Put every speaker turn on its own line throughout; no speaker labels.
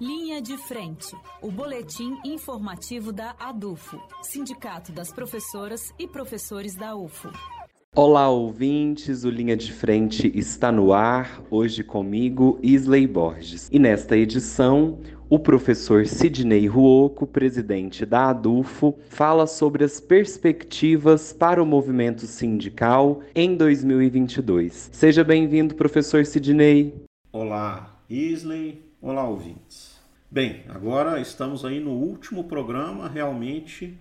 Linha de Frente, o boletim informativo da ADUFO, Sindicato das Professoras e Professores da UFO.
Olá, ouvintes! O Linha de Frente está no ar, hoje comigo, Isley Borges. E nesta edição, o professor Sidney Ruoco, presidente da ADUFO, fala sobre as perspectivas para o movimento sindical em 2022. Seja bem-vindo, professor Sidney.
Olá, Isley. Olá, ouvintes. Bem, agora estamos aí no último programa realmente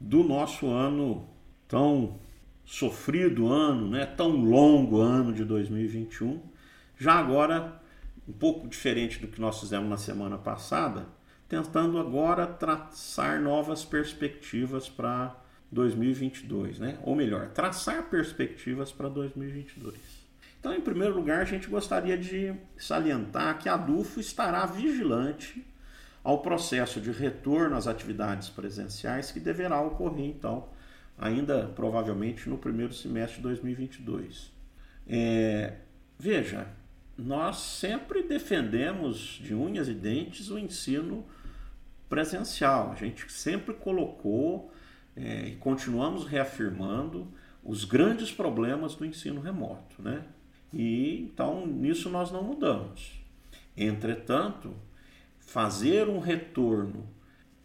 do nosso ano tão sofrido ano, né, tão longo ano de 2021. Já agora, um pouco diferente do que nós fizemos na semana passada, tentando agora traçar novas perspectivas para 2022, né? Ou melhor, traçar perspectivas para 2022. Então, em primeiro lugar, a gente gostaria de salientar que a DUFO estará vigilante ao processo de retorno às atividades presenciais que deverá ocorrer, então, ainda provavelmente no primeiro semestre de 2022. É, veja, nós sempre defendemos de unhas e dentes o ensino presencial. A gente sempre colocou é, e continuamos reafirmando os grandes problemas do ensino remoto, né? E então nisso nós não mudamos. Entretanto, fazer um retorno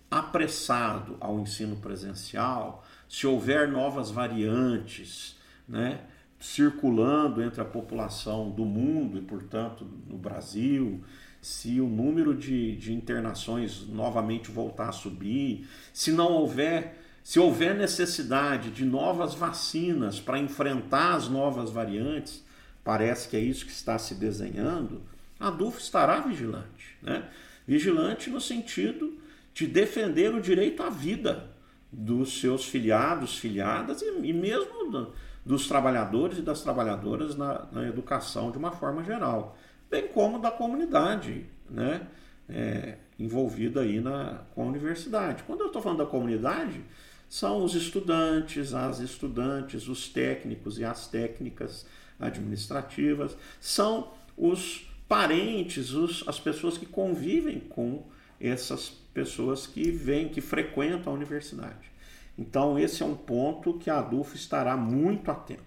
apressado ao ensino presencial se houver novas variantes, né, circulando entre a população do mundo e, portanto, no Brasil, se o número de, de internações novamente voltar a subir, se não houver, se houver necessidade de novas vacinas para enfrentar as novas variantes, parece que é isso que está se desenhando, a DUF estará vigilante. Né? Vigilante no sentido de defender o direito à vida dos seus filiados, filiadas e, e mesmo do, dos trabalhadores e das trabalhadoras na, na, educação de uma forma geral, bem como da comunidade né, é, envolvida aí na, com a universidade. Quando eu estou falando da comunidade, são os estudantes, as estudantes, os técnicos e as técnicas administrativas, são os parentes, os, as pessoas que convivem com essas pessoas que vêm, que frequentam a universidade. Então, esse é um ponto que a ADUF estará muito atenta.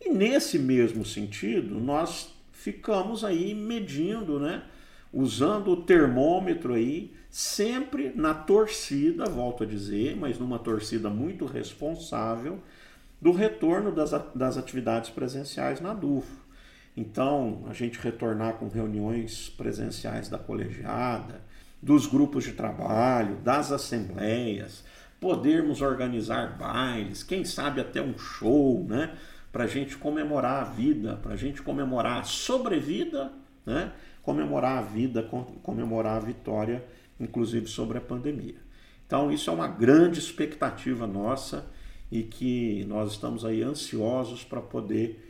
E nesse mesmo sentido, nós ficamos aí medindo, né? usando o termômetro aí, sempre na torcida, volto a dizer, mas numa torcida muito responsável, do retorno das, das atividades presenciais na ADUF. Então, a gente retornar com reuniões presenciais da colegiada, dos grupos de trabalho, das assembleias, podermos organizar bailes, quem sabe até um show, né? Para a gente comemorar a vida, para a gente comemorar a sobrevida, né? Comemorar a vida, comemorar a vitória, inclusive sobre a pandemia. Então, isso é uma grande expectativa nossa e que nós estamos aí ansiosos para poder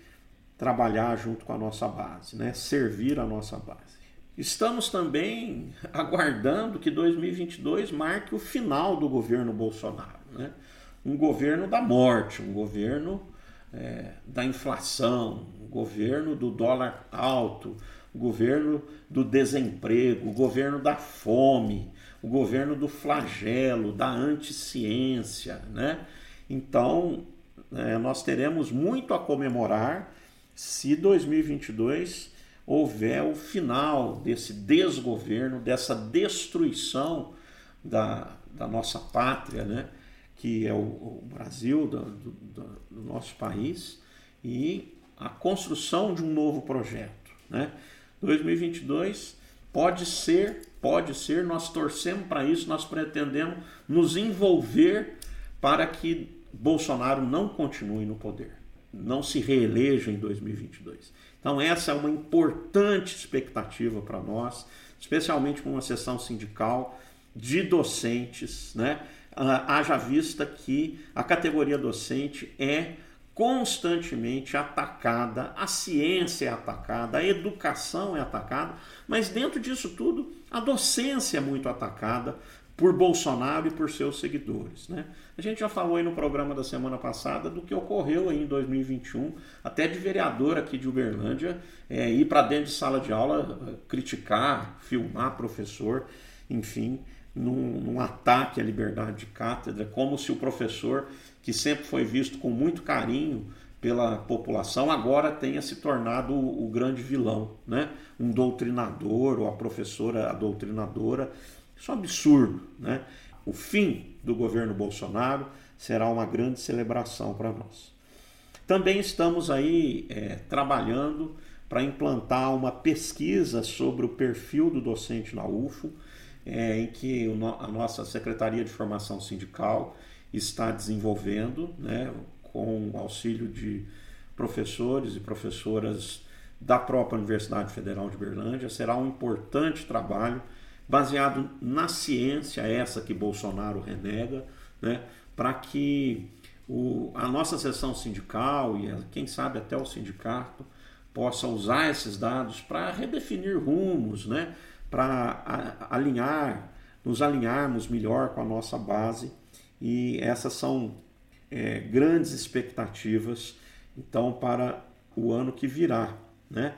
trabalhar junto com a nossa base, né? Servir a nossa base. Estamos também aguardando que 2022 marque o final do governo Bolsonaro. Né? Um governo da morte, um governo é, da inflação, um governo do dólar alto, o governo do desemprego, o governo da fome, o governo do flagelo, da anticiência. Né? Então, é, nós teremos muito a comemorar se 2022 houver o final desse desgoverno, dessa destruição da, da nossa pátria, né? que é o, o Brasil, do, do, do, nosso país, e a construção de um novo projeto. Né? 2022 pode ser, pode ser, nós torcemos para isso, nós pretendemos nos envolver para que Bolsonaro não continue no poder, não se reeleja em 2022. Então, essa é uma importante expectativa para nós, especialmente com uma sessão sindical de docentes, né? Ah, haja vista que a categoria docente é constantemente atacada, a ciência é atacada, a educação é atacada, mas dentro disso tudo a docência é muito atacada por Bolsonaro e por seus seguidores. Né? A gente já falou aí no programa da semana passada do que ocorreu aí em 2021, até de vereador aqui de Uberlândia é, ir para dentro de sala de aula eh, criticar, filmar professor, enfim, num, num ataque à liberdade de cátedra, como se o professor, que sempre foi visto com muito carinho pela população, agora tenha se tornado o, o grande vilão, né? um doutrinador ou a professora a doutrinadora isso é um absurdo. Né? O fim do governo Bolsonaro será uma grande celebração para nós. Também estamos aí é, trabalhando para implantar uma pesquisa sobre o perfil do docente na UFO, é, em que a nossa Secretaria de Formação Sindical está desenvolvendo, né, com auxílio de professores e professoras da própria Universidade Federal de Berlândia. Será um importante trabalho baseado na ciência, essa que Bolsonaro renega, né, para que o, a nossa seção sindical e quem sabe até o sindicato possa usar esses dados para redefinir rumos, né, para alinhar, nos alinharmos melhor com a nossa base e essas são é, grandes expectativas então para o ano que virá, né?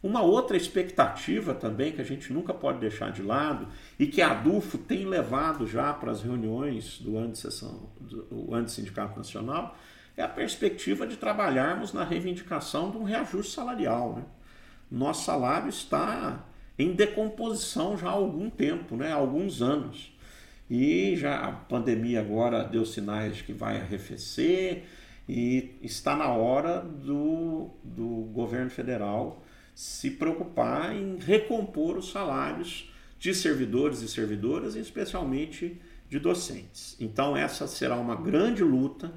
Uma outra expectativa também que a gente nunca pode deixar de lado e que a ADUFO tem levado já para as reuniões do Antissessão, do Antissindicato Nacional é a perspectiva de trabalharmos na reivindicação de um reajuste salarial. Né? Nosso salário está em decomposição já há algum tempo, né? há alguns anos. E já a pandemia agora deu sinais de que vai arrefecer e está na hora do, do governo federal se preocupar em recompor os salários de servidores e servidoras, e especialmente de docentes. Então, essa será uma grande luta,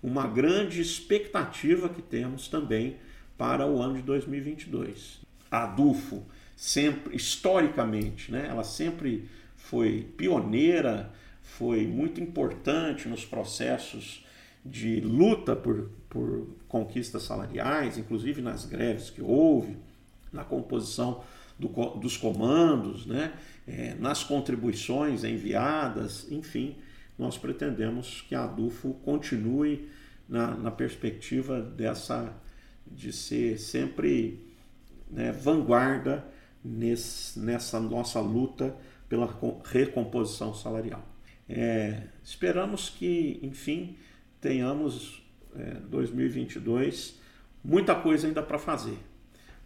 uma grande expectativa que temos também para o ano de 2022. A ADUFO, sempre, historicamente, né, ela sempre foi pioneira, foi muito importante nos processos de luta por, por conquistas salariais, inclusive nas greves que houve na composição do, dos comandos, né? É, nas contribuições enviadas, enfim, nós pretendemos que a ADUFO continue na, na perspectiva dessa de ser sempre né, vanguarda nesse, nessa nossa luta pela recomposição salarial. É, esperamos que, enfim, tenhamos é, 2022 muita coisa ainda para fazer.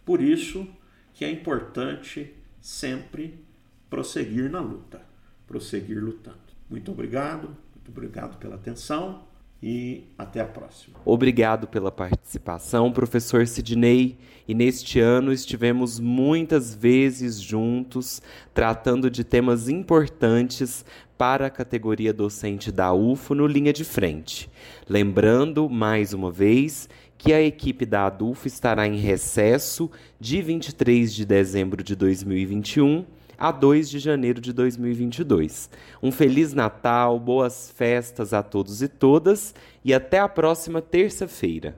Por isso que é importante sempre prosseguir na luta, prosseguir lutando. Muito obrigado, muito obrigado pela atenção e até a próxima.
Obrigado pela participação, professor Sidney. E neste ano estivemos muitas vezes juntos tratando de temas importantes para a categoria docente da UFO no linha de frente. Lembrando, mais uma vez, que a equipe da ADUFO estará em recesso de 23 de dezembro de 2021 a 2 de janeiro de 2022. Um feliz Natal, boas festas a todos e todas e até a próxima terça-feira.